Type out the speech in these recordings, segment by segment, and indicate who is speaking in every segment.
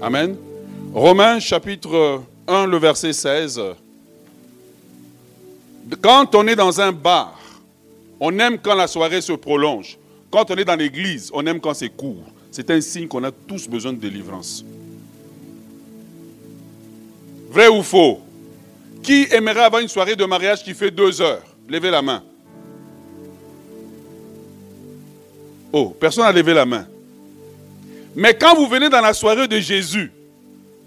Speaker 1: Amen. Romains chapitre 1, le verset 16. Quand on est dans un bar, on aime quand la soirée se prolonge. Quand on est dans l'église, on aime quand c'est court. C'est un signe qu'on a tous besoin de délivrance. Vrai ou faux? Qui aimerait avoir une soirée de mariage qui fait deux heures? Levez la main. Oh, personne n'a levé la main. Mais quand vous venez dans la soirée de Jésus,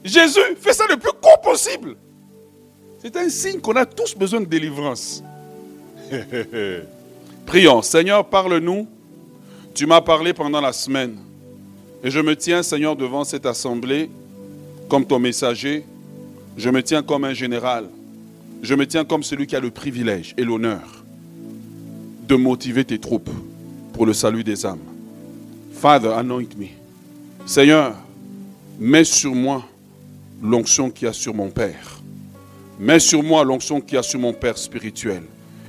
Speaker 1: Jésus fait ça le plus court possible. C'est un signe qu'on a tous besoin de délivrance. Prions. Seigneur, parle-nous. Tu m'as parlé pendant la semaine. Et je me tiens, Seigneur, devant cette assemblée comme ton messager. Je me tiens comme un général. Je me tiens comme celui qui a le privilège et l'honneur de motiver tes troupes pour le salut des âmes. Father, anoint me. Seigneur, mets sur moi l'onction qu'il y a sur mon Père. Mets sur moi l'onction qu'il y a sur mon Père spirituel.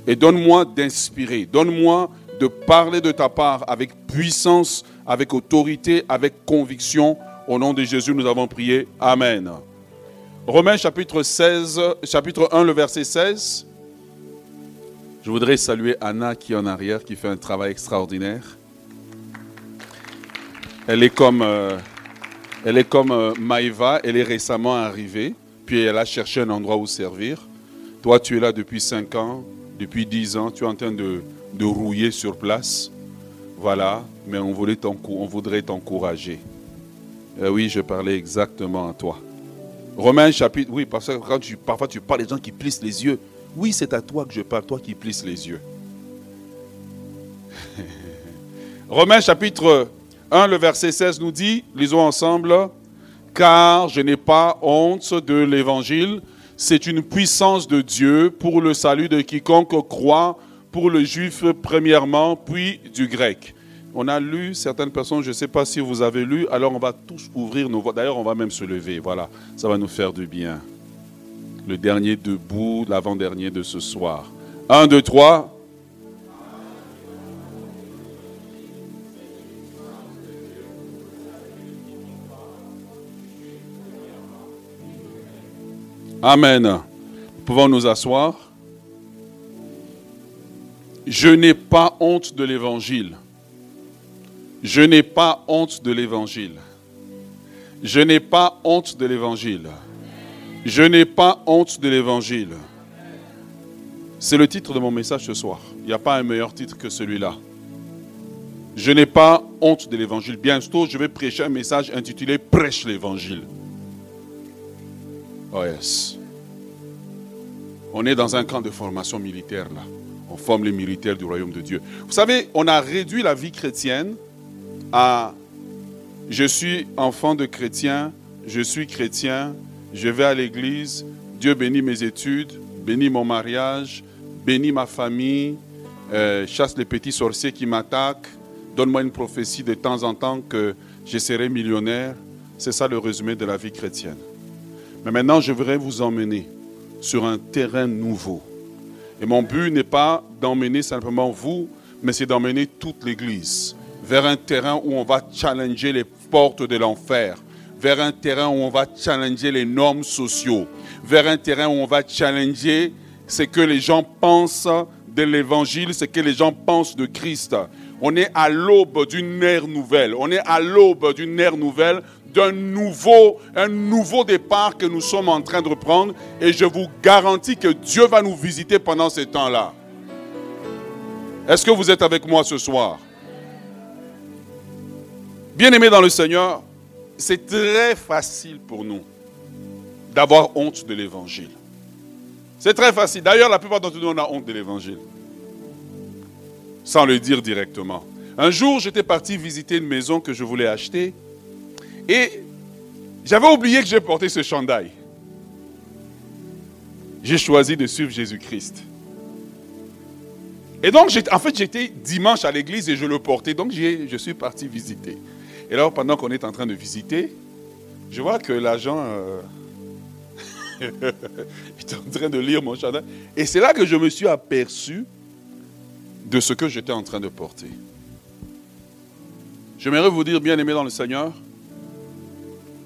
Speaker 1: Et donne-moi d'inspirer. Donne-moi de parler de ta part avec puissance, avec autorité, avec conviction. Au nom de Jésus, nous avons prié. Amen. Romains chapitre 16, chapitre 1, le verset 16. Je voudrais saluer Anna qui est en arrière, qui fait un travail extraordinaire. Elle est comme, euh, elle est comme euh, Maïva, elle est récemment arrivée, puis elle a cherché un endroit où servir. Toi, tu es là depuis 5 ans, depuis 10 ans, tu es en train de, de rouiller sur place. Voilà, mais on, voulait on voudrait t'encourager. Euh, oui, je parlais exactement à toi. Romains chapitre, oui, parce que quand tu, parfois tu parles des gens qui plissent les yeux. Oui, c'est à toi que je parle, toi qui plisses les yeux. Romains chapitre 1, le verset 16 nous dit, lisons ensemble, car je n'ai pas honte de l'évangile, c'est une puissance de Dieu pour le salut de quiconque croit, pour le juif premièrement, puis du grec. On a lu certaines personnes, je ne sais pas si vous avez lu, alors on va tous ouvrir nos voix. D'ailleurs, on va même se lever, voilà, ça va nous faire du bien. Le dernier debout, l'avant-dernier de ce soir. Un, deux, trois. Amen. Nous pouvons nous asseoir. Je n'ai pas honte de l'évangile. Je n'ai pas honte de l'évangile. Je n'ai pas honte de l'évangile. Je n'ai pas honte de l'évangile. C'est le titre de mon message ce soir. Il n'y a pas un meilleur titre que celui-là. Je n'ai pas honte de l'évangile. Bientôt, je vais prêcher un message intitulé Prêche l'évangile. Oh yes. On est dans un camp de formation militaire là. On forme les militaires du royaume de Dieu. Vous savez, on a réduit la vie chrétienne à je suis enfant de chrétien, je suis chrétien, je vais à l'église, Dieu bénit mes études, bénit mon mariage, bénit ma famille, euh, chasse les petits sorciers qui m'attaquent, donne-moi une prophétie de temps en temps que je serai millionnaire. C'est ça le résumé de la vie chrétienne. Mais maintenant, je voudrais vous emmener sur un terrain nouveau. Et mon but n'est pas d'emmener simplement vous, mais c'est d'emmener toute l'Église vers un terrain où on va challenger les portes de l'enfer, vers un terrain où on va challenger les normes sociaux, vers un terrain où on va challenger ce que les gens pensent de l'évangile, ce que les gens pensent de Christ. On est à l'aube d'une ère nouvelle. On est à l'aube d'une ère nouvelle d'un nouveau, un nouveau départ que nous sommes en train de prendre. Et je vous garantis que Dieu va nous visiter pendant ce temps-là. Est-ce que vous êtes avec moi ce soir? Bien-aimés dans le Seigneur, c'est très facile pour nous d'avoir honte de l'évangile. C'est très facile. D'ailleurs, la plupart d'entre nous, on honte de l'évangile. Sans le dire directement. Un jour, j'étais parti visiter une maison que je voulais acheter. Et j'avais oublié que j'ai porté ce chandail. J'ai choisi de suivre Jésus-Christ. Et donc, en fait, j'étais dimanche à l'église et je le portais. Donc, je suis parti visiter. Et alors, pendant qu'on est en train de visiter, je vois que l'agent euh, est en train de lire mon chandail. Et c'est là que je me suis aperçu de ce que j'étais en train de porter. J'aimerais vous dire, bien aimé dans le Seigneur,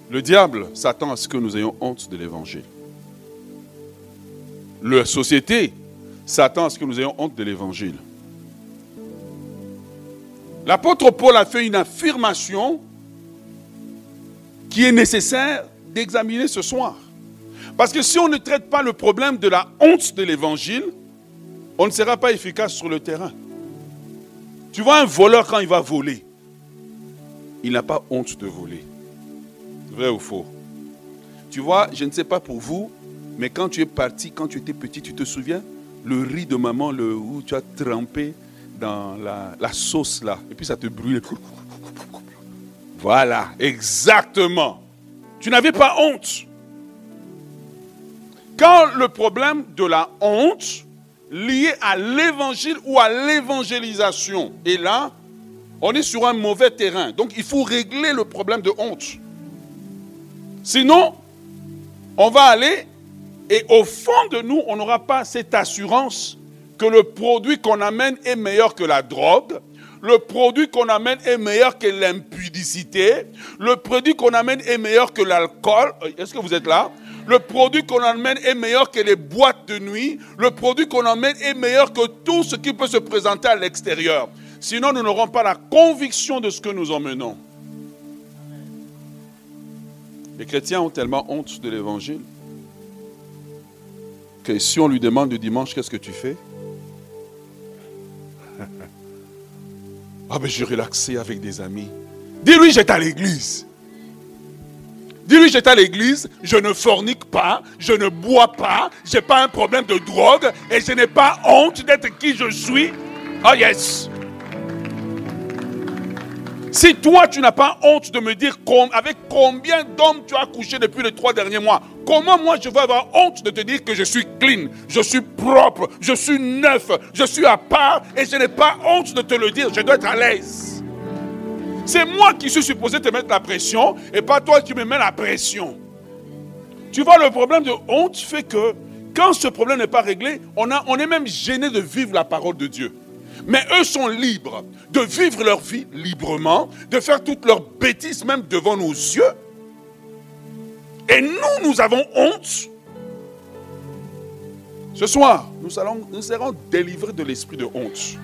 Speaker 1: Le diable s'attend à ce que nous ayons honte de l'évangile. La société s'attend à ce que nous ayons honte de l'évangile. L'apôtre Paul a fait une affirmation qui est nécessaire d'examiner ce soir. Parce que si on ne traite pas le problème de la honte de l'évangile, on ne sera pas efficace sur le terrain. Tu vois un voleur quand il va voler, il n'a pas honte de voler. Vrai ou faux Tu vois, je ne sais pas pour vous, mais quand tu es parti, quand tu étais petit, tu te souviens? Le riz de maman, le, où tu as trempé dans la, sauce là, et puis ça te brûle. Voilà, exactement. Tu n'avais pas honte. Quand le problème de la honte lié à l'évangile ou à l'évangélisation est là, on est sur un mauvais terrain. Donc il faut régler le problème de honte. Sinon, on va aller et au fond de nous, on n'aura pas cette assurance que le produit qu'on amène est meilleur que la drogue, le produit qu'on amène est meilleur que l'impudicité, le produit qu'on amène est meilleur que l'alcool. Est-ce que vous êtes là? Le produit qu'on amène est meilleur que les boîtes de nuit, le produit qu'on amène est meilleur que tout ce qui peut se présenter à l'extérieur. Sinon, nous n'aurons pas la conviction de ce que nous emmenons. Les chrétiens ont tellement honte de l'évangile que si on lui demande le dimanche, qu'est-ce que tu fais? Ah ben j'ai relaxé avec des amis. Dis-lui, j'étais à l'église. Dis-lui, j'étais à l'église, je ne fornique pas, je ne bois pas, je n'ai pas un problème de drogue et je n'ai pas honte d'être qui je suis. Ah yes. Si toi, tu n'as pas honte de me dire avec combien d'hommes tu as couché depuis les trois derniers mois, comment moi je vais avoir honte de te dire que je suis clean, je suis propre, je suis neuf, je suis à part et je n'ai pas honte de te le dire, je dois être à l'aise. C'est moi qui suis supposé te mettre la pression et pas toi qui me mets la pression. Tu vois, le problème de honte fait que quand ce problème n'est pas réglé, on, on est même gêné de vivre la parole de Dieu. Mais eux sont libres de vivre leur vie librement, de faire toutes leurs bêtises même devant nos yeux. Et nous, nous avons honte. Ce soir, nous, nous serons délivrés de l'esprit de honte.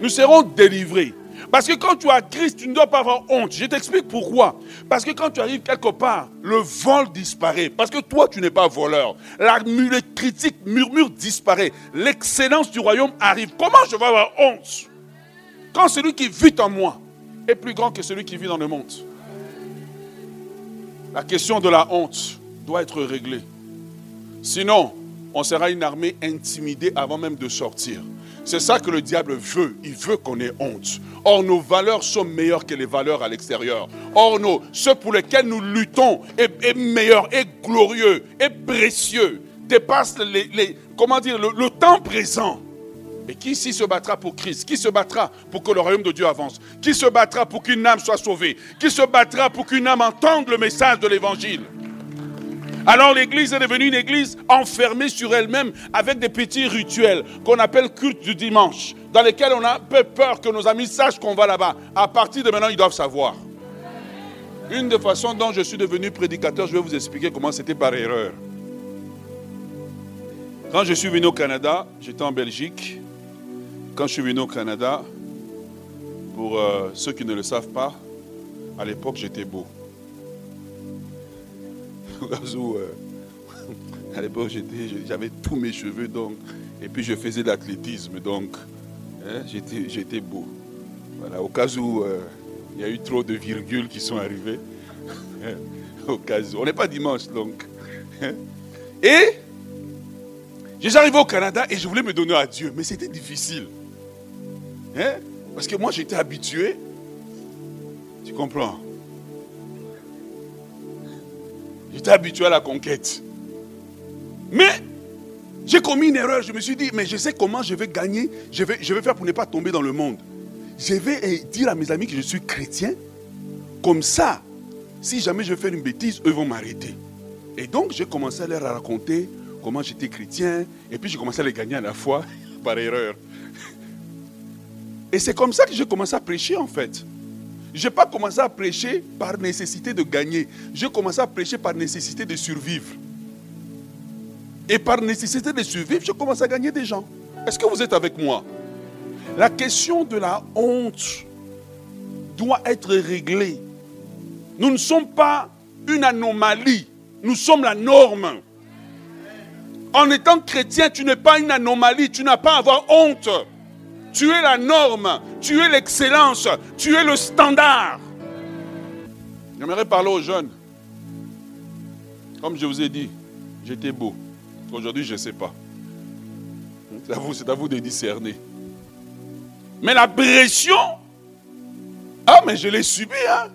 Speaker 1: Nous serons délivrés. Parce que quand tu as Christ, tu ne dois pas avoir honte. Je t'explique pourquoi. Parce que quand tu arrives quelque part, le vol disparaît. Parce que toi, tu n'es pas voleur. La critique murmure disparaît. L'excellence du royaume arrive. Comment je vais avoir honte Quand celui qui vit en moi est plus grand que celui qui vit dans le monde? La question de la honte doit être réglée. Sinon, on sera une armée intimidée avant même de sortir. C'est ça que le diable veut. Il veut qu'on ait honte. Or, nos valeurs sont meilleures que les valeurs à l'extérieur. Or, nos, ce pour lesquels nous luttons est, meilleur, est glorieux, est précieux, dépasse les, comment dire, le, temps présent. Et qui ici se battra pour Christ? Qui se battra pour que le royaume de Dieu avance? Qui se battra pour qu'une âme soit sauvée? Qui se battra pour qu'une âme entende le message de l'évangile? Alors l'église est devenue une église enfermée sur elle-même avec des petits rituels qu'on appelle culte du dimanche, dans lesquels on a peu peur que nos amis sachent qu'on va là-bas. À partir de maintenant, ils doivent savoir. Une des façons dont je suis devenu prédicateur, je vais vous expliquer comment c'était par erreur. Quand je suis venu au Canada, j'étais en Belgique. Quand je suis venu au Canada, pour euh, ceux qui ne le savent pas, à l'époque j'étais beau. Euh, à l'époque, j'avais tous mes cheveux, donc, et puis je faisais de l'athlétisme, donc hein, j'étais beau. Voilà, au cas où euh, il y a eu trop de virgules qui sont arrivées. au cas où. On n'est pas dimanche, donc. Hein. et j'arrivé au Canada et je voulais me donner à Dieu, mais c'était difficile. Hein? Parce que moi, j'étais habitué. Tu comprends? J'étais habitué à la conquête. Mais j'ai commis une erreur. Je me suis dit, mais je sais comment je vais gagner. Je vais, faire pour ne pas tomber dans le monde. Je vais eh, dire à mes amis que je suis chrétien. Comme ça, si jamais je fais une bêtise, eux vont m'arrêter. Et donc, j'ai commencé à leur raconter comment j'étais chrétien. Et puis, j'ai commencé à les gagner à la fois par erreur. Et c'est comme ça que j'ai commencé à prêcher, en fait. Je n'ai pas commencé à prêcher par nécessité de gagner. J'ai commencé à prêcher par nécessité de survivre. Et par nécessité de survivre, je commence à gagner des gens. Est-ce que vous êtes avec moi? La question de la honte doit être réglée. Nous ne sommes pas une anomalie, nous sommes la norme. En étant chrétien, tu n'es pas une anomalie, tu n'as pas à avoir honte. Tu es la norme, tu es l'excellence, tu es le standard. J'aimerais parler aux jeunes. Comme je vous ai dit, j'étais beau. Aujourd'hui, je ne sais pas. C'est à vous, c'est à vous de discerner. Mais la pression, ah, mais je l'ai subi. Hein?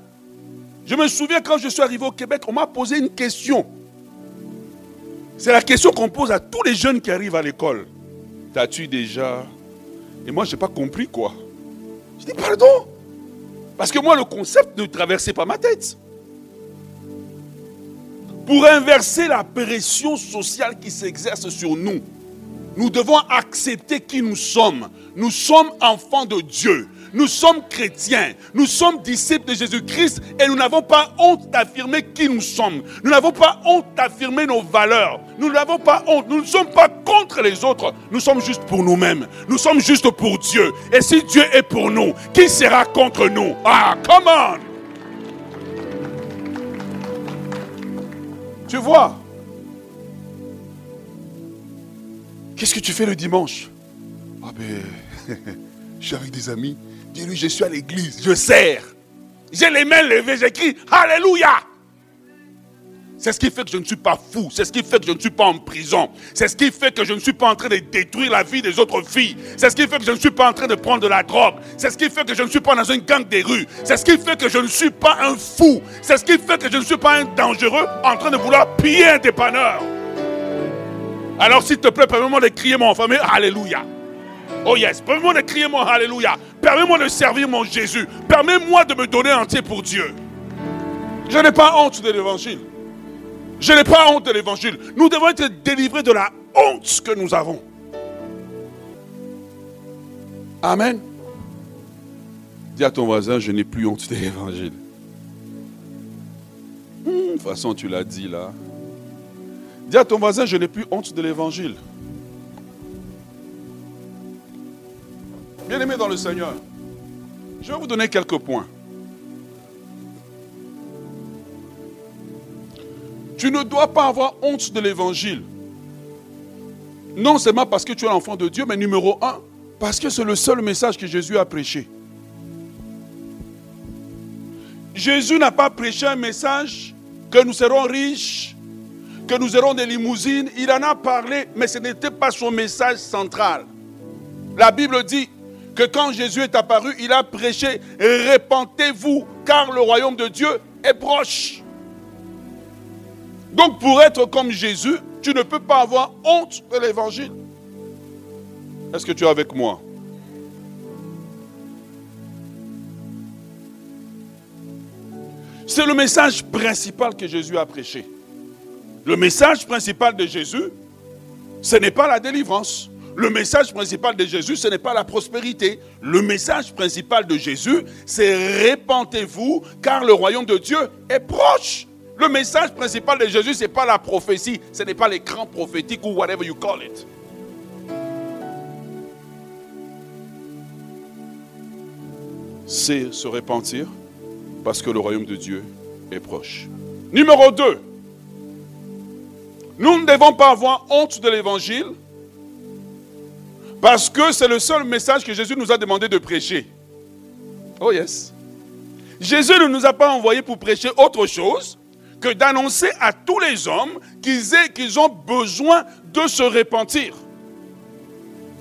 Speaker 1: Je me souviens quand je suis arrivé au Québec, on m'a posé une question. C'est la question qu'on pose à tous les jeunes qui arrivent à l'école. T'as-tu déjà et moi, je n'ai pas compris quoi. Je dis pardon? Parce que moi, le concept ne traversait pas ma tête. Pour inverser la pression sociale qui s'exerce sur nous, nous devons accepter qui nous sommes. Nous sommes enfants de Dieu. Nous sommes chrétiens, nous sommes disciples de Jésus-Christ et nous n'avons pas honte d'affirmer qui nous sommes. Nous n'avons pas honte d'affirmer nos valeurs. Nous n'avons pas honte. Nous ne sommes pas contre les autres. Nous sommes juste pour nous-mêmes. Nous sommes juste pour Dieu. Et si Dieu est pour nous, qui sera contre nous? Ah, come on Tu vois? Qu'est-ce que tu fais le dimanche? Ah ben, je suis avec des amis. Dis-lui, je suis à l'église, je sers. J'ai les mains levées, j'écris Alléluia. C'est ce qui fait que je ne suis pas fou. C'est ce qui fait que je ne suis pas en prison. C'est ce qui fait que je ne suis pas en train de détruire la vie des autres filles. C'est ce qui fait que je ne suis pas en train de prendre de la drogue. C'est ce qui fait que je ne suis pas dans une gang des rues. C'est ce qui fait que je ne suis pas un fou. C'est ce qui fait que je ne suis pas un dangereux en train de vouloir piller un dépanneur. Alors s'il te plaît, permets-moi de crier mon famille Alléluia. Oh yes, permets-moi de crier mon Alléluia. Permets-moi de servir mon Jésus. Permets-moi de me donner entier pour Dieu. Je n'ai pas honte de l'évangile. Je n'ai pas honte de l'évangile. Nous devons être délivrés de la honte que nous avons. Amen. Dis à ton voisin, je n'ai plus honte de l'évangile. Hmm, de toute façon, tu l'as dit là. Dis à ton voisin, je n'ai plus honte de l'évangile. Bien-aimés dans le Seigneur, je vais vous donner quelques points. Tu ne dois pas avoir honte de l'évangile. Non seulement parce que tu es l'enfant de Dieu, mais numéro un, parce que c'est le seul message que Jésus a prêché. Jésus n'a pas prêché un message que nous serons riches, que nous aurons des limousines. Il en a parlé, mais ce n'était pas son message central. La Bible dit, que quand Jésus est apparu, il a prêché, répentez-vous, car le royaume de Dieu est proche. Donc pour être comme Jésus, tu ne peux pas avoir honte de l'évangile. Est-ce que tu es avec moi? C'est le message principal que Jésus a prêché. Le message principal de Jésus, ce n'est pas la délivrance. Le message principal de Jésus, ce n'est pas la prospérité. Le message principal de Jésus, c'est répentez-vous, car le royaume de Dieu est proche. Le message principal de Jésus, ce n'est pas la prophétie, ce n'est pas l'écran prophétique ou whatever you call it. C'est se repentir parce que le royaume de Dieu est proche. Numéro 2. Nous ne devons pas avoir honte de l'évangile parce que c'est le seul message que Jésus nous a demandé de prêcher. Oh yes. Jésus ne nous a pas envoyé pour prêcher autre chose que d'annoncer à tous les hommes qu'ils ont besoin de se repentir.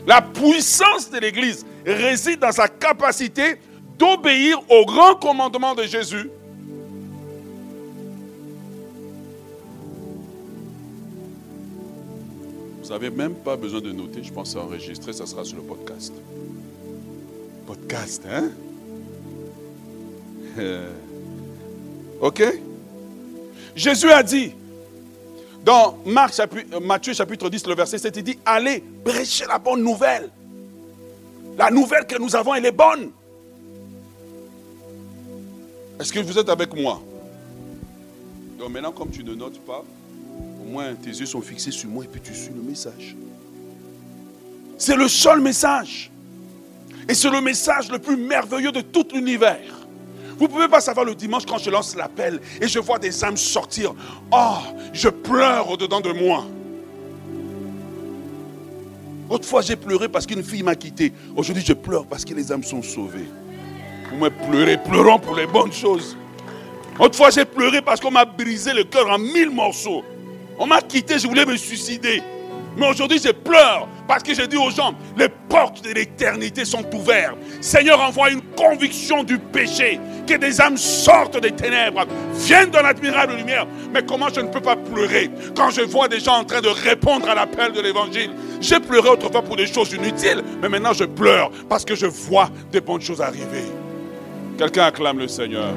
Speaker 1: La puissance de l'Église réside dans sa capacité d'obéir au grand commandement de Jésus Vous n'avez même pas besoin de noter, je pense enregistrer, ça sera sur le podcast. Podcast, hein? Ok Jésus a dit, dans Marc, chapitre, Matthieu chapitre 10, le verset 7, il dit, allez, prêchez la bonne nouvelle. La nouvelle que nous avons, elle est bonne. Est-ce que vous êtes avec moi? Donc maintenant, comme tu ne notes pas, au moins tes yeux sont fixés sur moi et puis tu suis le message. C'est le seul message. Et c'est le message le plus merveilleux de tout l'univers. Vous ne pouvez pas savoir le dimanche quand je lance l'appel et je vois des âmes sortir. Oh, je pleure au-dedans de moi. Autrefois, j'ai pleuré parce qu'une fille m'a quitté. Aujourd'hui, je pleure parce que les âmes sont sauvées. Vous me pleurez, pleurons pour les bonnes choses. Autrefois, j'ai pleuré parce qu'on m'a brisé le cœur en mille morceaux. On m'a quitté, je voulais me suicider. Mais aujourd'hui, je pleure parce que j'ai dit aux gens, les portes de l'éternité sont ouvertes. Seigneur, envoie une conviction du péché, que des âmes sortent des ténèbres, viennent dans l'admirable lumière. Mais comment je ne peux pas pleurer quand je vois des gens en train de répondre à l'appel de l'évangile? J'ai pleuré autrefois pour des choses inutiles, mais maintenant je pleure parce que je vois des bonnes choses arriver. Quelqu'un acclame le Seigneur.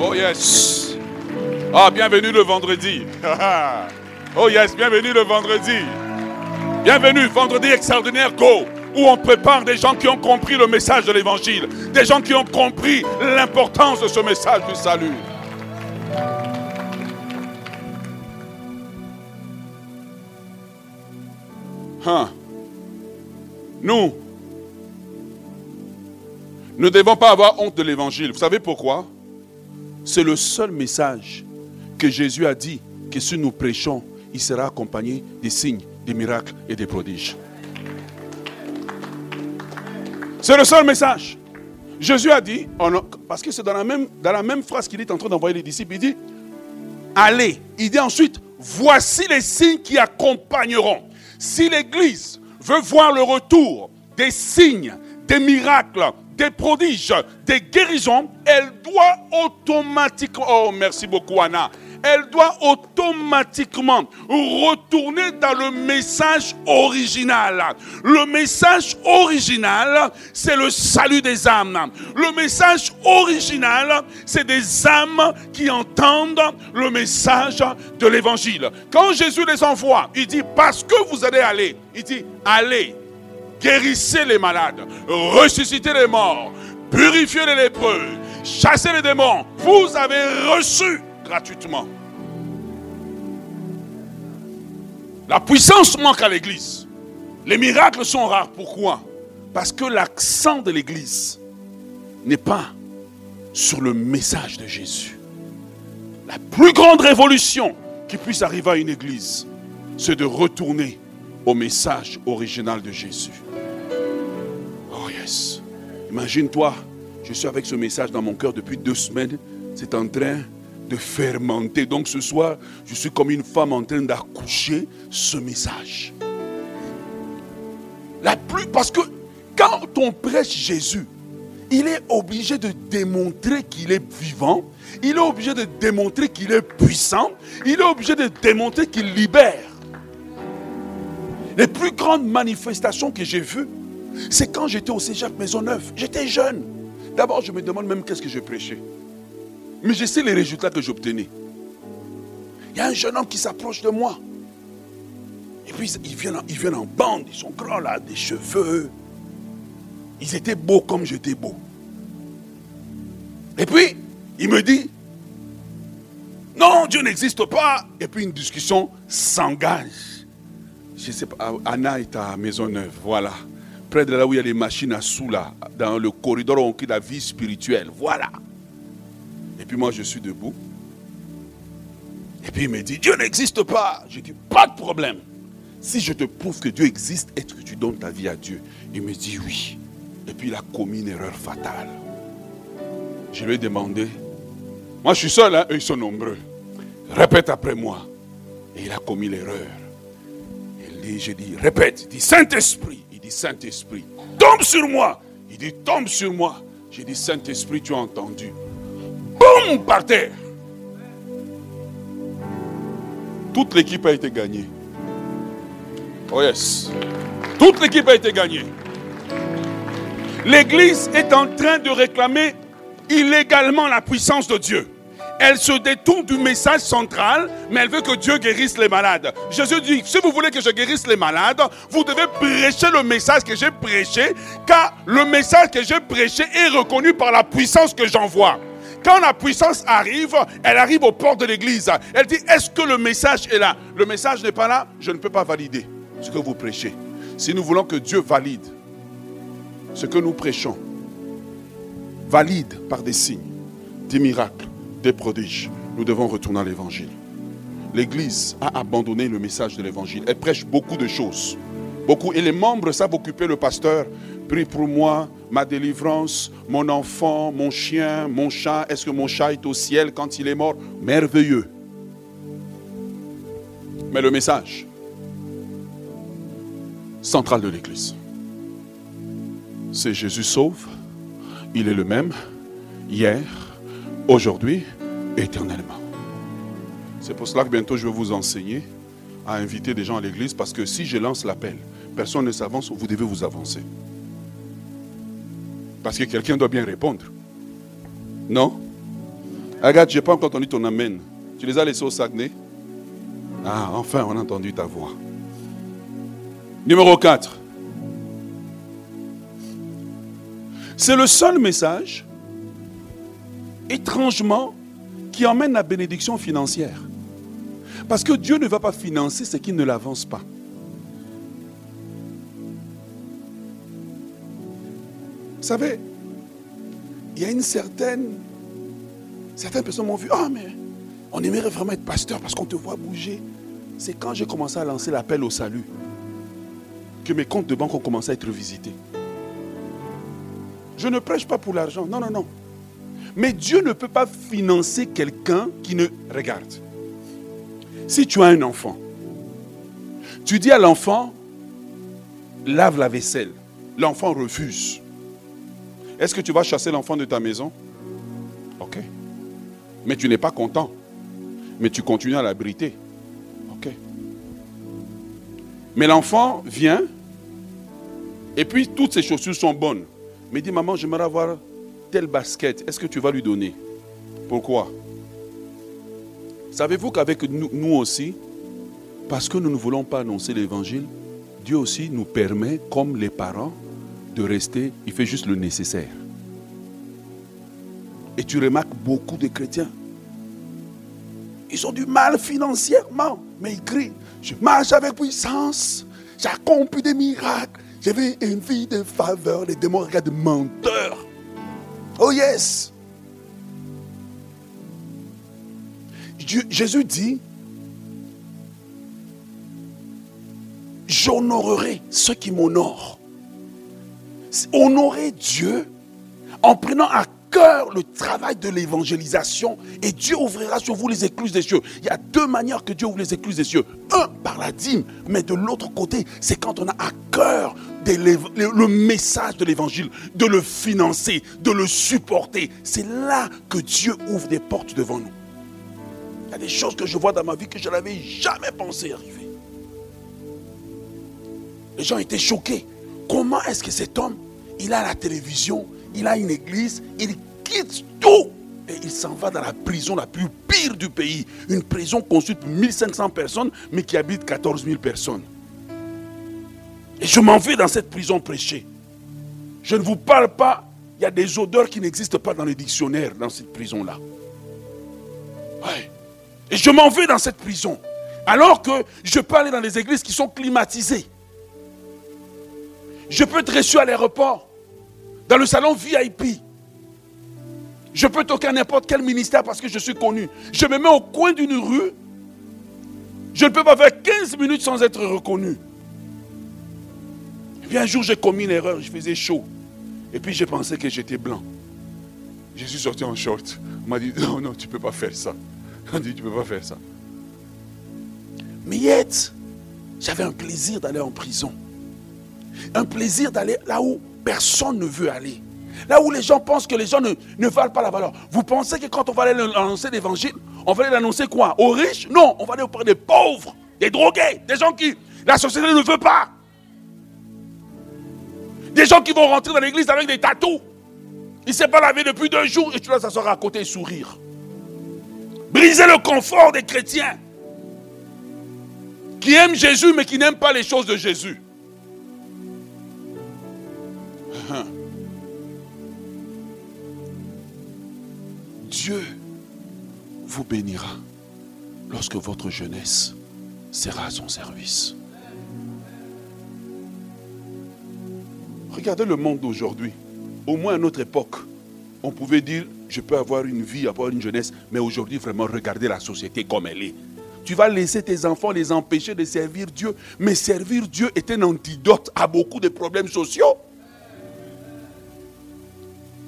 Speaker 1: Oh yes. Ah, bienvenue le vendredi. oh yes, bienvenue le vendredi. Bienvenue, vendredi extraordinaire, go où on prépare des gens qui ont compris le message de l'évangile, des gens qui ont compris l'importance de ce message du salut. Hein. Nous, ne devons pas avoir honte de l'évangile. Vous savez pourquoi? C'est le seul message que Jésus a dit que si nous prêchons, il sera accompagné des signes, des miracles et des prodiges. C'est le seul message. Jésus a dit, parce que c'est dans la même, dans la même phrase qu'il est en train d'envoyer les disciples, il dit, allez. Il dit ensuite, voici les signes qui accompagneront. Si l'Église veut voir le retour des signes, des miracles, des prodiges, des guérisons, elle doit automatiquement, oh merci beaucoup Anna, elle doit automatiquement retourner dans le message original. Le message original, c'est le salut des âmes. Le message original, c'est des âmes qui entendent le message de l'évangile. Quand Jésus les envoie, il dit, parce que vous allez aller, il dit, allez, guérissez les malades, ressuscitez les morts, purifiez les lépreux, chassez les démons. Vous avez reçu gratuitement. La puissance manque à l'église. Les miracles sont rares. Pourquoi? Parce que l'accent de l'église n'est pas sur le message de Jésus. La plus grande révolution qui puisse arriver à une église, c'est de retourner au message original de Jésus. Oh yes. Imagine-toi, je suis avec ce message dans mon cœur depuis deux semaines. C'est en train de fermenter. Donc ce soir, je suis comme une femme en train d'accoucher ce message. La plus, parce que quand on prêche Jésus, il est obligé de démontrer qu'il est vivant, il est obligé de démontrer qu'il est puissant, il est obligé de démontrer qu'il libère. Les plus grandes manifestations que j'ai vues, c'est quand j'étais au Cégep Maisonneuve. J'étais jeune. D'abord, je me demande même qu'est-ce que je prêchais. Mais je sais les résultats que j'obtenais. Il y a un jeune homme qui s'approche de moi. Et puis, ils viennent, ils viennent en bande, ils sont grands là, des cheveux. Ils étaient beaux comme j'étais beau. Et puis, il me dit, non, Dieu n'existe pas. Et puis, une discussion s'engage. Je sais pas, Anna est à Maisonneuve, voilà. Près de là où il y a les machines à sous, là, dans le corridor où on crée la vie spirituelle. Voilà. Et puis moi, je suis debout. Et puis il me dit, Dieu n'existe pas. Je dis, pas de problème. Si je te prouve que Dieu existe, est-ce que tu donnes ta vie à Dieu? Il me dit oui. Et puis il a commis une erreur fatale. Je lui ai demandé, moi je suis seul, hein, eux ils sont nombreux. Répète après moi. Et il a commis l'erreur. Dit, je dis, répète. Il dit, Saint-Esprit. Il dit, Saint-Esprit, tombe sur moi. Il dit, tombe sur moi. J'ai dit, Saint-Esprit, tu as entendu boum, par terre. Toute l'équipe a été gagnée. Oh yes. Toute l'équipe a été gagnée. L'Église est en train de réclamer illégalement la puissance de Dieu. Elle se détourne du message central, mais elle veut que Dieu guérisse les malades. Jésus dit, si vous voulez que je guérisse les malades, vous devez prêcher le message que j'ai prêché, car le message que j'ai prêché est reconnu par la puissance que j'envoie. Quand la puissance arrive, elle arrive aux portes de l'église. Elle dit, est-ce que le message est là? Le message n'est pas là, je ne peux pas valider ce que vous prêchez. Si nous voulons que Dieu valide ce que nous prêchons, valide par des signes, des miracles, des prodiges, nous devons retourner à l'évangile. L'Église a abandonné le message de l'évangile. Elle prêche beaucoup de choses. Beaucoup. Et les membres savent occuper le pasteur. Prie pour moi, ma délivrance, mon enfant, mon chien, mon chat. Est-ce que mon chat est au ciel quand il est mort? Merveilleux. Mais le message central de l'Église, c'est Jésus sauve. Il est le même hier, aujourd'hui, éternellement. C'est pour cela que bientôt je vais vous enseigner à inviter des gens à l'église parce que si je lance l'appel, personne ne s'avance, vous devez vous avancer. Parce que quelqu'un doit bien répondre. Non? Regarde, je n'ai pas encore entendu ton amène. Tu les as laissés au Saguenay? Ah, enfin, on a entendu ta voix. Numéro 4. C'est le seul message, étrangement, qui emmène la bénédiction financière. Parce que Dieu ne va pas financer ce qui ne l'avance pas. Vous savez, il y a une certaine... Certaines personnes m'ont vu, ah mais on aimerait vraiment être pasteur parce qu'on te voit bouger. C'est quand j'ai commencé à lancer l'appel au salut que mes comptes de banque ont commencé à être visités. Je ne prêche pas pour l'argent. Non, non, non. Mais Dieu ne peut pas financer quelqu'un qui ne regarde. Si tu as un enfant, tu dis à l'enfant, lave la vaisselle. L'enfant refuse. Est-ce que tu vas chasser l'enfant de ta maison? Ok. Mais tu n'es pas content. Mais tu continues à l'abriter. Ok. Mais l'enfant vient, et puis toutes ses chaussures sont bonnes. Mais dit, maman, j'aimerais avoir telle basket. Est-ce que tu vas lui donner? Pourquoi? Savez-vous qu'avec nous, aussi, parce que nous ne voulons pas annoncer l'évangile, Dieu aussi nous permet, comme les parents, de rester, il fait juste le nécessaire. Et tu remarques beaucoup de chrétiens. Ils ont du mal financièrement, mais ils crient, je marche avec puissance, j'accomplis des miracles, j'avais une vie de faveur. Les démons regardent menteur. Oh yes. Jésus dit, j'honorerai ceux qui m'honorent. Honorer Dieu en prenant à le travail de l'évangélisation et Dieu ouvrira sur vous les écluses des cieux. Il y a deux manières que Dieu ouvre les écluses des cieux. Un, par la dîme, mais de l'autre côté, c'est quand on a à cœur le message de l'évangile, de le financer, de le supporter. C'est là que Dieu ouvre des portes devant nous. Il y a des choses que je vois dans ma vie que je n'avais jamais pensé arriver. Les gens étaient choqués. Comment est-ce que cet homme, il a la télévision, il a une église, il quitte tout et il s'en va dans la prison la plus pire du pays. Une prison construite pour 1500 personnes, mais qui habite 14 000 personnes. Et je m'en vais dans cette prison prêcher. Je ne vous parle pas, il y a des odeurs qui n'existent pas dans les dictionnaires dans cette prison-là. Et je m'en vais dans cette prison. Alors que je peux aller dans des églises qui sont climatisées. Je peux être reçu à l'aéroport dans le salon VIP. Je peux toquer à n'importe quel ministère parce que je suis connu. Je me mets au coin d'une rue. Je ne peux pas faire 15 minutes sans être reconnu. Et puis un jour, j'ai commis une erreur. Je faisais chaud. Et puis j'ai pensé que j'étais blanc. Je suis sorti en short. On m'a dit, non, non, tu ne peux pas faire ça. On dit, tu ne peux pas faire ça. Mais yet, j'avais un plaisir d'aller en prison. Un plaisir d'aller là où personne ne veut aller. Là où les gens pensent que les gens ne, ne valent pas la valeur. Vous pensez que quand on va aller annoncer l'évangile, on va aller l'annoncer quoi? Aux riches? Non, on va aller auprès des pauvres, des drogués, des gens qui la société ne veut pas. Des gens qui vont rentrer dans l'église avec des tatous. Il ne s'est pas lavé depuis deux jours et tu dois s'asseoir à côté et sourire. Briser le confort des chrétiens qui aiment Jésus mais qui n'aiment pas les choses de Jésus. Dieu vous bénira lorsque votre jeunesse sera à son service. Regardez le monde d'aujourd'hui. Au moins à notre époque, on pouvait dire, je peux avoir une vie, avoir une jeunesse, mais aujourd'hui, vraiment, regardez la société comme elle est. Tu vas laisser tes enfants les empêcher de servir Dieu, mais servir Dieu est un antidote à beaucoup de problèmes sociaux.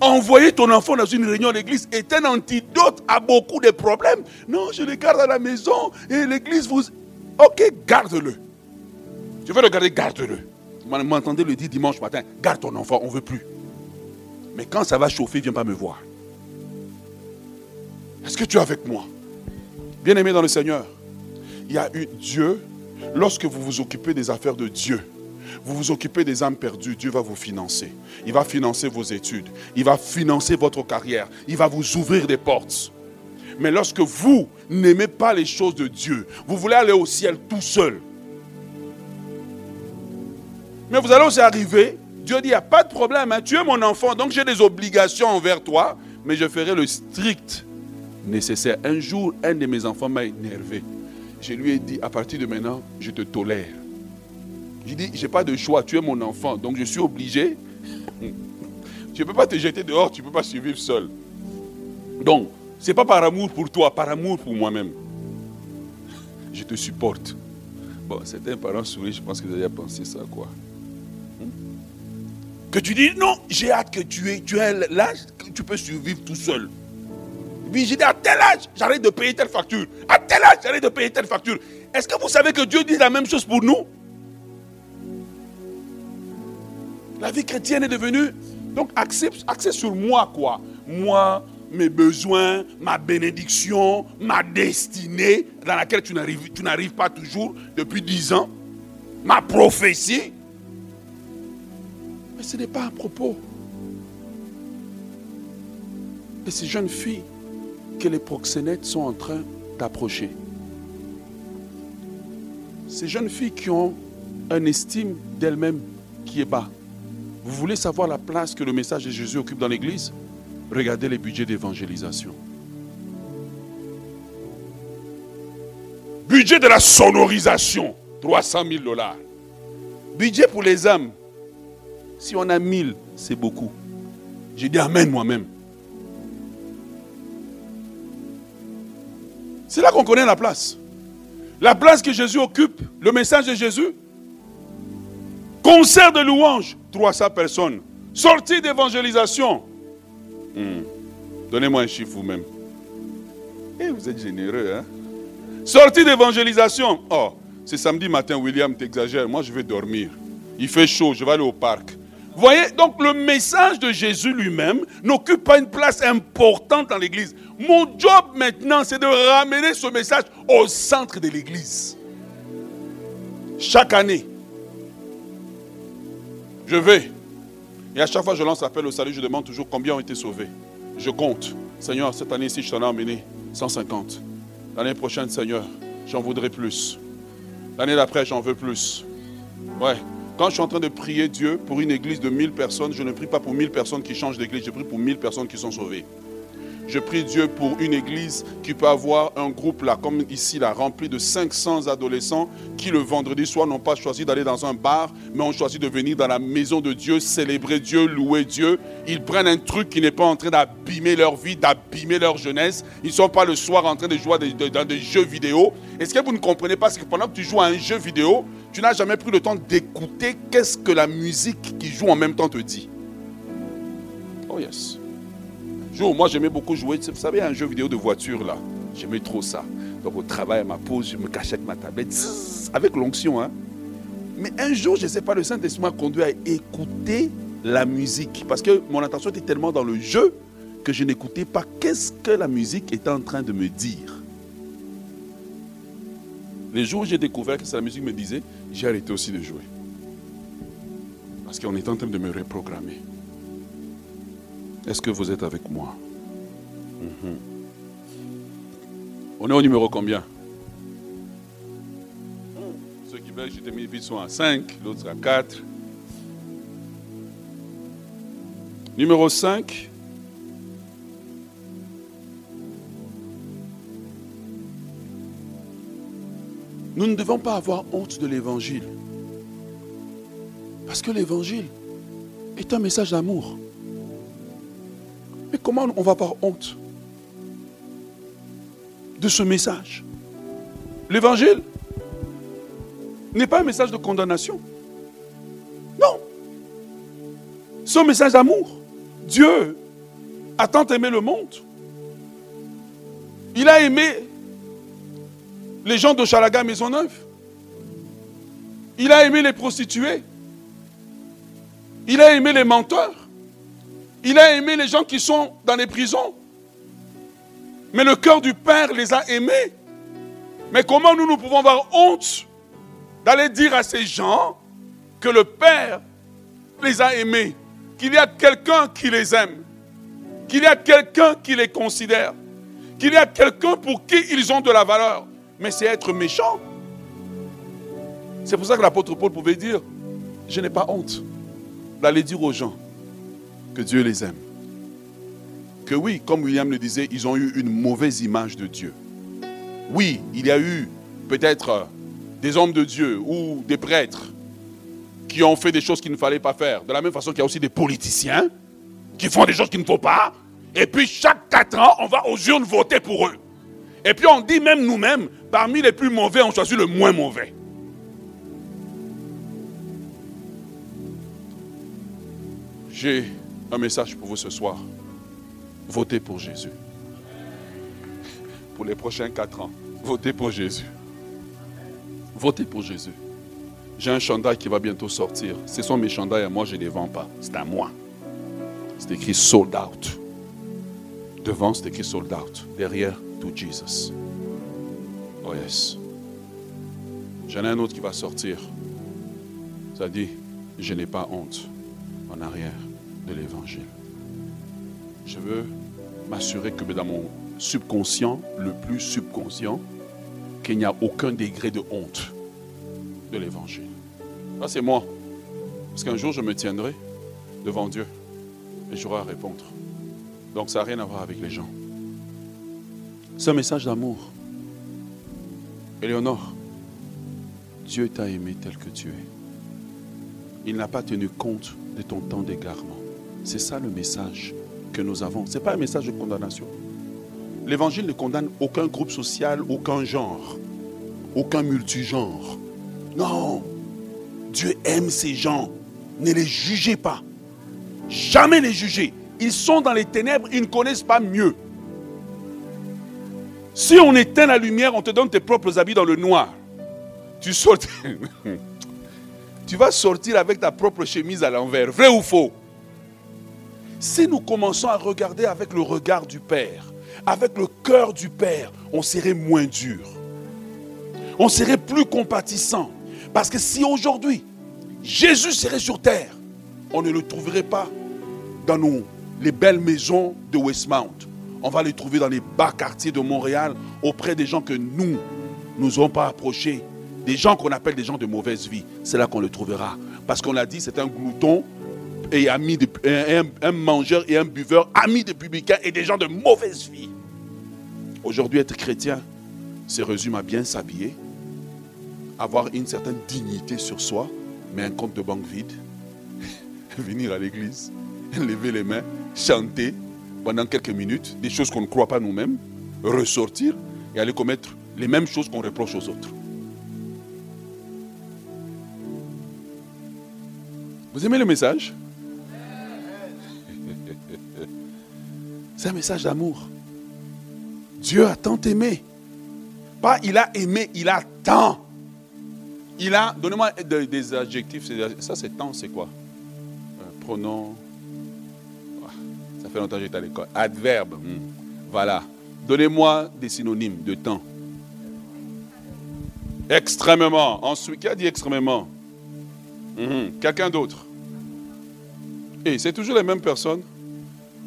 Speaker 1: Envoyer ton enfant dans une réunion d'église est un antidote à beaucoup de problèmes. Non, je le garde à la maison et l'église vous... Ok, garde-le. Tu veux le garder, garde-le. Vous m'entendez le dire dimanche matin, garde ton enfant, on ne veut plus. Mais quand ça va chauffer, viens pas me voir. Est-ce que tu es avec moi? Bien-aimé dans le Seigneur, il y a eu Dieu, lorsque vous vous occupez des affaires de Dieu, vous vous occupez des âmes perdues, Dieu va vous financer. Il va financer vos études. Il va financer votre carrière. Il va vous ouvrir des portes. Mais lorsque vous n'aimez pas les choses de Dieu, vous voulez aller au ciel tout seul. Mais vous allez aussi arriver, Dieu dit, il n'y a pas de problème, hein. tu es mon enfant, donc j'ai des obligations envers toi, mais je ferai le strict nécessaire. Un jour, un de mes enfants m'a énervé. Je lui ai dit, à partir de maintenant, je te tolère. J'ai dit, je n'ai pas de choix, tu es mon enfant, donc je suis obligé. Tu ne peux pas te jeter dehors, tu ne peux pas survivre seul. Donc, ce n'est pas par amour pour toi, par amour pour moi-même. Je te supporte. Bon, certains parents sourient, je pense que vous avez pensé ça, quoi. Hmm? Que tu dis, non, j'ai hâte que tu aies, tu aies l'âge que tu peux survivre tout seul. Puis j'ai dit, à tel âge, j'arrête de payer telle facture. À tel âge, j'arrête de payer telle facture. Est-ce que vous savez que Dieu dit la même chose pour nous? La vie chrétienne est devenue, donc axée, sur moi, quoi. Moi, mes besoins, ma bénédiction, ma destinée, dans laquelle tu n'arrives, tu n'arrives pas toujours depuis dix ans, ma prophétie. Mais ce n'est pas un propos. Et ces jeunes filles que les proxénètes sont en train d'approcher. Ces jeunes filles qui ont une estime d'elles-mêmes qui est bas. Vous voulez savoir la place que le message de Jésus occupe dans l'Église? Regardez les budgets d'évangélisation. Budget de la sonorisation, 300 000 dollars. Budget pour les âmes, si on a 1000, c'est beaucoup. J'ai dit Amen moi-même. C'est là qu'on connaît la place. La place que Jésus occupe, le message de Jésus, Concert de louange, 300 personnes. Sortie d'évangélisation. Hmm. Donnez-moi un chiffre vous-même. Et eh, vous êtes généreux, hein? Sortie d'évangélisation. Oh, c'est samedi matin, William, t'exagères. Moi, je vais dormir. Il fait chaud, je vais aller au parc. Voyez, donc le message de Jésus lui-même n'occupe pas une place importante dans l'église. Mon job maintenant, c'est de ramener ce message au centre de l'église. Chaque année, je vais. Et à chaque fois je lance l'appel au salut, je demande toujours combien ont été sauvés. Je compte. Seigneur, cette année-ci, je t'en ai emmené 150. L'année prochaine, Seigneur, j'en voudrais plus. L'année d'après, j'en veux plus. Ouais. Quand je suis en train de prier Dieu pour une église de 1000 personnes, je ne prie pas pour 1000 personnes qui changent d'église, je prie pour 1000 personnes qui sont sauvées. Je prie Dieu pour une église qui peut avoir un groupe là, comme ici, rempli de 500 adolescents qui le vendredi soir n'ont pas choisi d'aller dans un bar, mais ont choisi de venir dans la maison de Dieu, célébrer Dieu, louer Dieu. Ils prennent un truc qui n'est pas en train d'abîmer leur vie, d'abîmer leur jeunesse. Ils ne sont pas le soir en train de jouer dans des jeux vidéo. Est-ce que vous ne comprenez pas que pendant que tu joues à un jeu vidéo, tu n'as jamais pris le temps d'écouter qu'est-ce que la musique qui joue en même temps te dit? Oh yes moi j'aimais beaucoup jouer, vous savez, un jeu vidéo de voiture là. J'aimais trop ça. Donc au travail, à ma pause, je me cachais avec ma tablette, avec l'onction. Hein. Mais un jour, je ne sais pas, le Saint-Esprit m'a conduit à écouter la musique. Parce que mon attention était tellement dans le jeu que je n'écoutais pas qu'est-ce que la musique était en train de me dire. Les jours où j'ai découvert que la musique me disait, j'ai arrêté aussi de jouer. Parce qu'on est en train de me reprogrammer. Est-ce que vous êtes avec moi? Mhm. On est au numéro combien? Ceux qui veulent, je t'ai sont à 5, l'autre à 4. Numéro 5. Nous ne devons pas avoir honte de l'évangile. Parce que l'évangile est un message d'amour. Mais comment on va avoir honte de ce message? L'évangile n'est pas un message de condamnation. Non. C'est un message d'amour. Dieu a tant aimé le monde. Il a aimé les gens de Chalaga Maisonneuve. Il a aimé les prostituées. Il a aimé les menteurs. Il a aimé les gens qui sont dans les prisons. Mais le cœur du Père les a aimés. Mais comment nous, nous pouvons avoir honte d'aller dire à ces gens que le Père les a aimés, qu'il y a quelqu'un qui les aime, qu'il y a quelqu'un qui les considère, qu'il y a quelqu'un pour qui ils ont de la valeur mais c'est être méchant. C'est pour ça que l'apôtre Paul pouvait dire, je n'ai pas honte d'aller dire aux gens que Dieu les aime. Que oui, comme William le disait, ils ont eu une mauvaise image de Dieu. Oui, il y a eu peut-être des hommes de Dieu ou des prêtres qui ont fait des choses qu'il ne fallait pas faire. De la même façon qu'il y a aussi des politiciens qui font des choses qu'il ne faut pas. Et puis chaque quatre ans, on va aux urnes voter pour eux. Et puis on dit même nous-mêmes, parmi les plus mauvais, on choisit le moins mauvais. J'ai un message pour vous ce soir. Votez pour Jésus. Pour les prochains quatre ans, votez pour Jésus. Votez pour Jésus. J'ai un chandail qui va bientôt sortir. Ce sont mes chandails à moi, je ne les vends pas. C'est à moi. C'est écrit sold out. Devant, c'est écrit sold out. Derrière, to Jesus. Oh yes. J'en ai un autre qui va sortir. Ça dit, je n'ai pas honte en arrière l'évangile. Je veux m'assurer que dans mon subconscient, le plus subconscient, qu'il n'y a aucun degré de honte de l'évangile. Ça, c'est moi. Parce qu'un jour, je me tiendrai devant Dieu et j'aurai à répondre. Donc, ça n'a rien à voir avec les gens. C'est un message d'amour. Éléonore, Dieu t'a aimé tel que tu es. Il n'a pas tenu compte de ton temps d'égarement. C'est ça le message que nous avons. Ce n'est pas un message de condamnation. L'évangile ne condamne aucun groupe social, aucun genre, aucun multigenre. Non. Dieu aime ces gens. Ne les jugez pas. Jamais les juger. Ils sont dans les ténèbres, ils ne connaissent pas mieux. Si on éteint la lumière, on te donne tes propres habits dans le noir. Tu sors. tu vas sortir avec ta propre chemise à l'envers. Vrai ou faux? Si nous commençons à regarder avec le regard du Père, avec le cœur du Père, on serait moins dur. On serait plus compatissant. Parce que si aujourd'hui, Jésus serait sur terre, on ne le trouverait pas dans nos, les belles maisons de Westmount on va les trouver dans les bas quartiers de Montréal, auprès des gens que nous, nous n'avons pas approchés. Des gens qu'on appelle des gens de mauvaise vie. C'est là qu'on le trouvera. Parce qu'on a dit, c'est un glouton et ami de, un, mangeur et un buveur, ami des publicains et des gens de mauvaise vie. Aujourd'hui, être chrétien, c'est résume à bien s'habiller, avoir une certaine dignité sur soi, mais un compte de banque vide, venir à l'église, lever les mains, chanter, pendant quelques minutes des choses qu'on ne croit pas nous-mêmes, ressortir et aller commettre les mêmes choses qu'on reproche aux autres. Vous aimez le message? C'est un message d'amour. Dieu a tant aimé. Pas il a aimé, il a tant. Il a, donnez-moi des adjectifs, ça c'est tant, c'est quoi? Euh, Pronom, fait longtemps que j'étais à l'école. Adverbe. Hmm. Voilà. Donnez-moi des synonymes de temps. Extrêmement. Ensuite, qui a dit extrêmement? Hmm. Quelqu'un d'autre? Et c'est toujours les mêmes personnes?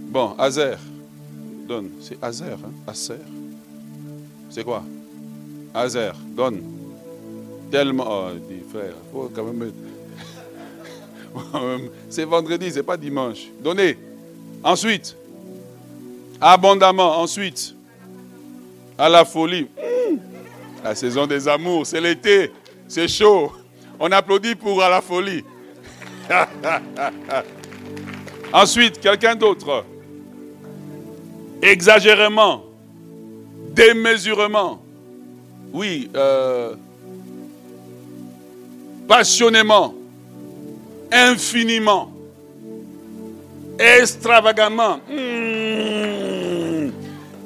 Speaker 1: Bon, Azer. Donne. C'est Azer, hein? Azer. C'est quoi? Azer, donne. Tellement. Oh, dit frère, faut quand même. c'est vendredi, c'est pas dimanche. Donnez. Ensuite, abondamment. Ensuite, à la folie. La saison des amours, c'est l'été, c'est chaud. On applaudit pour à la folie. Ensuite, quelqu'un d'autre? Exagérément, démesurement, oui, euh, passionnément, infiniment, extravagamment. Hmm.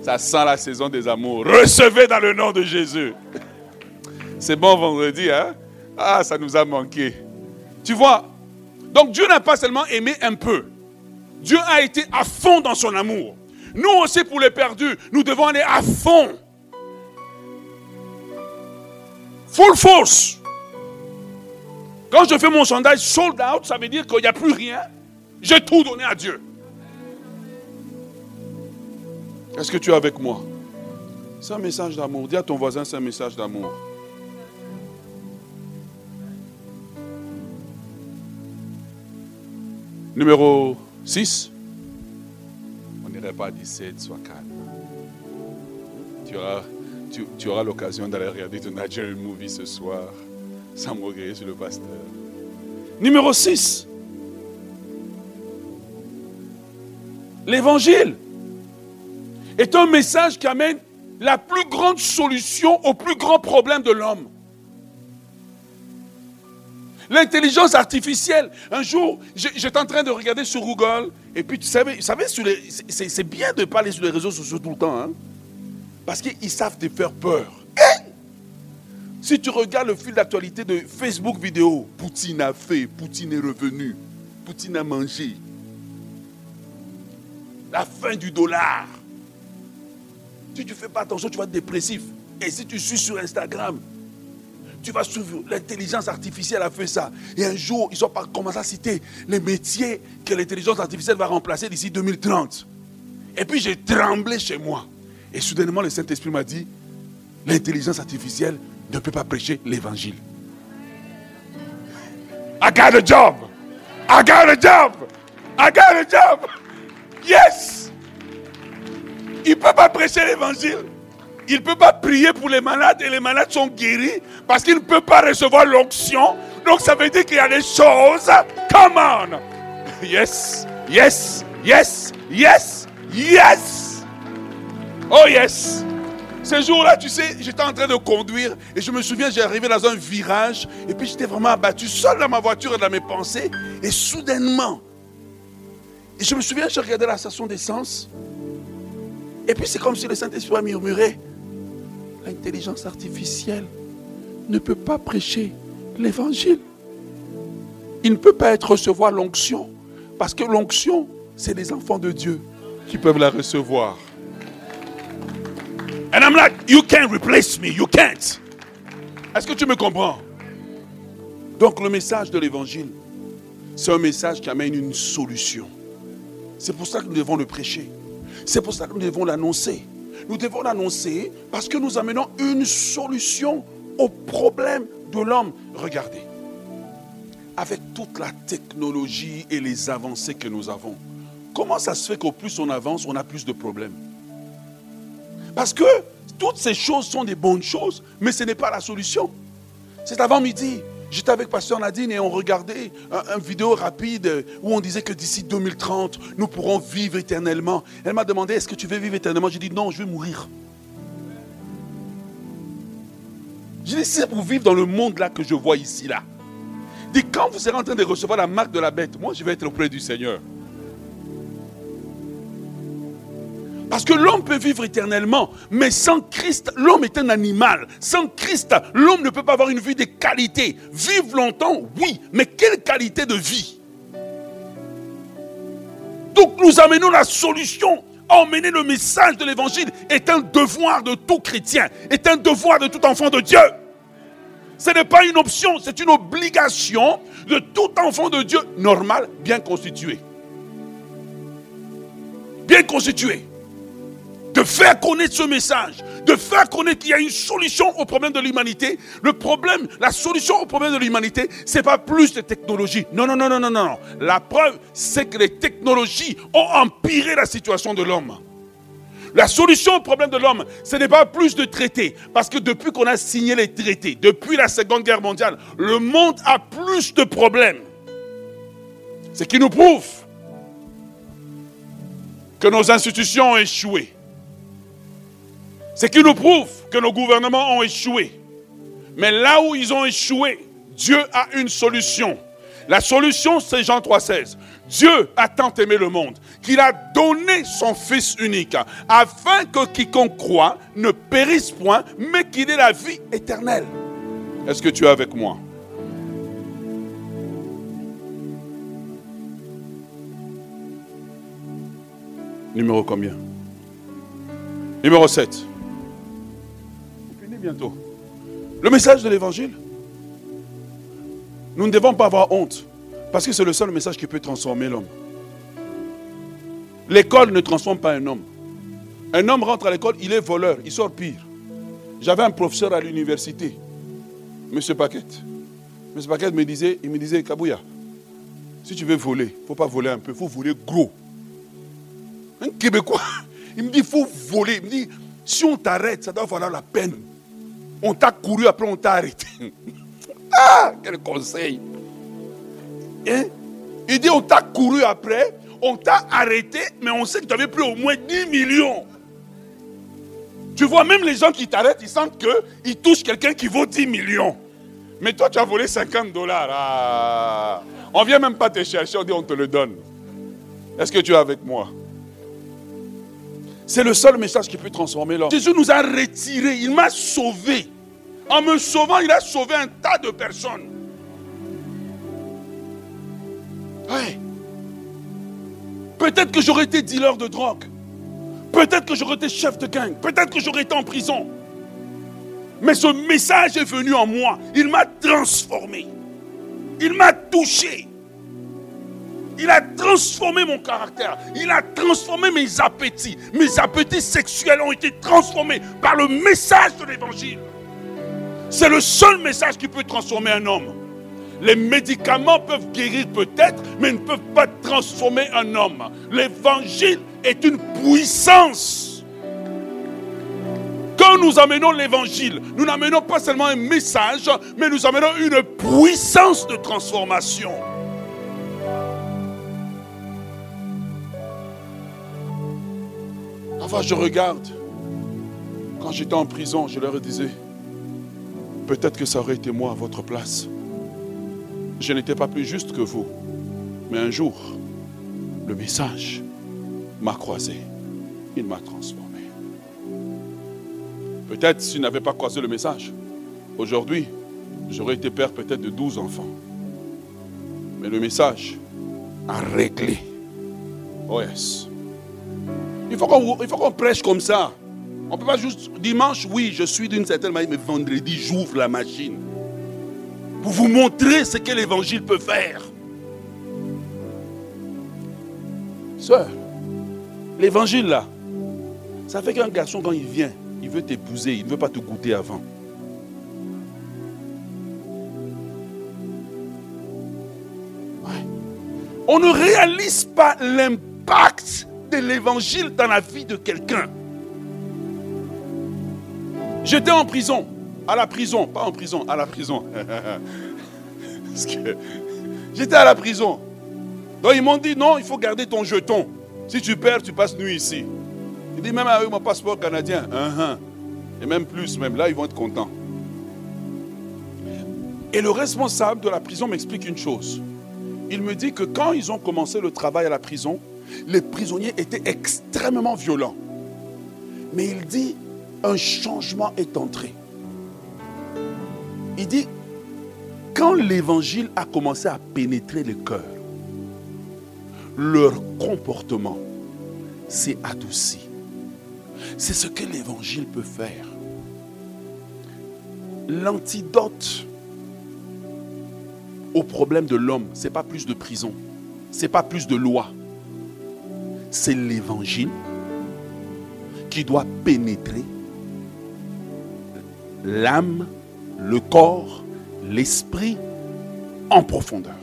Speaker 1: ça sent la saison des amours. Recevez dans le nom de Jésus. C'est bon vendredi, hein? Ah, ça nous a manqué. Tu vois, donc Dieu n'a pas seulement aimé un peu. Dieu a été à fond dans son amour. Nous aussi, pour les perdus, nous devons aller à fond. Full force. Quand je fais mon sondage sold out, ça veut dire qu'il n'y a plus rien. J'ai tout donné à Dieu. Est-ce que tu es avec moi? C'est un message d'amour. Dis à ton voisin, c'est un message d'amour. Numéro 6. Pas 17, sois calme. Tu auras, tu, auras l'occasion d'aller regarder ton Nigerian movie ce soir sans regretter sur le pasteur. Numéro 6. L'évangile est un message qui amène la plus grande solution au plus grand problème de l'homme. L'intelligence artificielle. Un jour, j'étais en train de regarder sur Google, et puis tu savais, c'est bien de parler sur les réseaux sociaux tout le temps, hein, parce qu'ils savent te faire peur. Si tu regardes le fil d'actualité de Facebook vidéo, Poutine a fait, Poutine est revenu, Poutine a mangé. La fin du dollar. Si tu ne fais pas attention, tu vas être dépressif. Et si tu suis sur Instagram, tu vas suivre. L'intelligence artificielle a fait ça. Et un jour, ils ont commencé à citer les métiers que l'intelligence artificielle va remplacer d'ici 2030. Et puis j'ai tremblé chez moi. Et soudainement, le Saint-Esprit m'a dit, l'intelligence artificielle ne peut pas prêcher l'évangile. I got a job. I got a job. I got a job. Yes. Il ne peut pas prêcher l'évangile. Il ne peut pas prier pour les malades et les malades sont guéris parce qu'il ne peut pas recevoir l'onction. Donc ça veut dire qu'il y a des choses. Come on. Yes, yes, yes, yes, yes. Oh yes. Ce jour-là, tu sais, j'étais en train de conduire et je me souviens, j'ai arrivé dans un virage et puis j'étais vraiment abattu seul dans ma voiture et dans mes pensées. Et soudainement, je me souviens, je regardais la station d'essence. Et puis c'est comme si le Saint-Esprit murmurait l'intelligence artificielle ne peut pas prêcher l'évangile. Il ne peut pas être recevoir l'onction. Parce que l'onction, c'est les enfants de Dieu qui peuvent la recevoir. And I'm like, you can't replace me, you can't. Est-ce que tu me comprends? Donc le message de l'évangile, c'est un message qui amène une solution. C'est pour ça que nous devons le prêcher. C'est pour ça que nous devons l'annoncer. Nous devons l'annoncer parce que nous amenons une solution au problème de l'homme. Regardez, avec toute la technologie et les avancées que nous avons, comment ça se fait qu'au plus on avance, on a plus de problèmes? Parce que toutes ces choses sont des bonnes choses, mais ce n'est pas la solution. C'est avant midi. J'étais avec Pasteur Nadine et on regardait une vidéo rapide où on disait que d'ici 2030, nous pourrons vivre éternellement. Elle m'a demandé, est-ce que tu veux vivre éternellement? J'ai dit, non, je vais mourir. J'ai dit, c'est pour vivre dans le monde là que je vois ici là. Dit, quand vous serez en train de recevoir la marque de la bête, moi je vais être auprès du Seigneur. Parce que l'homme peut vivre éternellement, mais sans Christ, l'homme est un animal. Sans Christ, l'homme ne peut pas avoir une vie de qualité. Vivre longtemps, oui, mais quelle qualité de vie? Donc nous amenons la solution. Emmener le message de l'évangile est un devoir de tout chrétien, est un devoir de tout enfant de Dieu. Ce n'est pas une option, c'est une obligation de tout enfant de Dieu normal, bien constitué. Bien constitué de faire connaître ce message, de faire connaître qu'il y a une solution au problème de l'humanité. Le problème, la solution au problème de l'humanité, c'est pas plus de technologie. Non, non, non, non, non, non. La preuve, c'est que les technologies ont empiré la situation de l'homme. La solution au problème de l'homme, ce n'est pas plus de traités. Parce que depuis qu'on a signé les traités, depuis la Seconde Guerre mondiale, le monde a plus de problèmes. Ce qui nous prouve que nos institutions ont échoué. Ce qui nous prouve que nos gouvernements ont échoué. Mais là où ils ont échoué, Dieu a une solution. La solution, c'est Jean 3,16. Dieu a tant aimé le monde qu'il a donné son Fils unique, afin que quiconque croit ne périsse point, mais qu'il ait la vie éternelle. Est-ce que tu es avec moi? Numéro combien? Numéro 7. Bientôt. Le message de l'évangile. Nous ne devons pas avoir honte. Parce que c'est le seul message qui peut transformer l'homme. L'école ne transforme pas un homme. Un homme rentre à l'école, il est voleur, il sort pire. J'avais un professeur à l'université, M. Paquette. M. Paquette me disait, il me disait, Kabouya, si tu veux voler, il ne faut pas voler un peu, il faut voler gros. Un Québécois, il me dit, il faut voler. Il me dit, si on t'arrête, ça doit valoir la peine. On t'a couru, après on t'a arrêté. ah, quel conseil. Hein? Il dit, on t'a couru après, on t'a arrêté, mais on sait que tu avais pris au moins 10 millions. Tu vois, même les gens qui t'arrêtent, ils sentent qu'ils touchent quelqu'un qui vaut 10 millions. Mais toi, tu as volé 50 dollars. Ah. On ne vient même pas te chercher, on dit on te le donne. Est-ce que tu es avec moi? C'est le seul message qui peut transformer l'homme. Jésus nous a retirés, il m'a sauvé. En me sauvant, il a sauvé un tas de personnes. Peut-être que j'aurais été dealer de drogue. Peut-être que j'aurais été chef de gang. Peut-être que j'aurais été en prison. Mais ce message est venu en moi. Il m'a transformé. Il m'a touché. Il a transformé mon caractère. Il a transformé mes appétits. Mes appétits sexuels ont été transformés par le message de l'évangile. C'est le seul message qui peut transformer un homme. Les médicaments peuvent guérir peut-être, mais ne peuvent pas transformer un homme. L'évangile est une puissance. Quand nous amenons l'évangile, nous n'amenons pas seulement un message, mais nous amenons une puissance de transformation. Enfin, je regarde. Quand j'étais en prison, je leur disais, peut-être que ça aurait été moi à votre place je n'étais pas plus juste que vous. Mais un jour, le message m'a croisé. Il m'a transformé. Peut-être s'il n'avait pas croisé le message, aujourd'hui, j'aurais été père peut-être de 12 enfants. Mais le message a réglé. Oh yes. Il faut qu'on prêche comme ça. On ne peut pas juste dimanche, oui, je suis d'une certaine manière, mais vendredi, j'ouvre la machine pour vous montrer ce que l'évangile peut faire. Sœur, l'évangile là, ça fait qu'un garçon quand il vient, il veut t'épouser, il ne veut pas te goûter avant. On ne réalise pas l'impact de l'évangile dans la vie de quelqu'un. J'étais en prison à la prison, pas en prison, à la prison. j'étais à la prison. Donc ils m'ont dit non, il faut garder ton jeton. Si tu perds, tu passes nuit ici. Il dit même avec mon passeport canadien. Uh-huh. Et même plus, même là, ils vont être contents. Et le responsable de la prison m'explique une chose. Il me dit que quand ils ont commencé le travail à la prison, les prisonniers étaient extrêmement violents. Mais il dit, un changement est entré. Il dit, quand l'évangile a commencé à pénétrer le cœur, leur comportement s'est adouci. C'est ce que l'évangile peut faire. L'antidote au problème de l'homme, ce n'est pas plus de prison, ce n'est pas plus de loi. C'est l'évangile qui doit pénétrer l'âme, le corps, l'esprit en profondeur.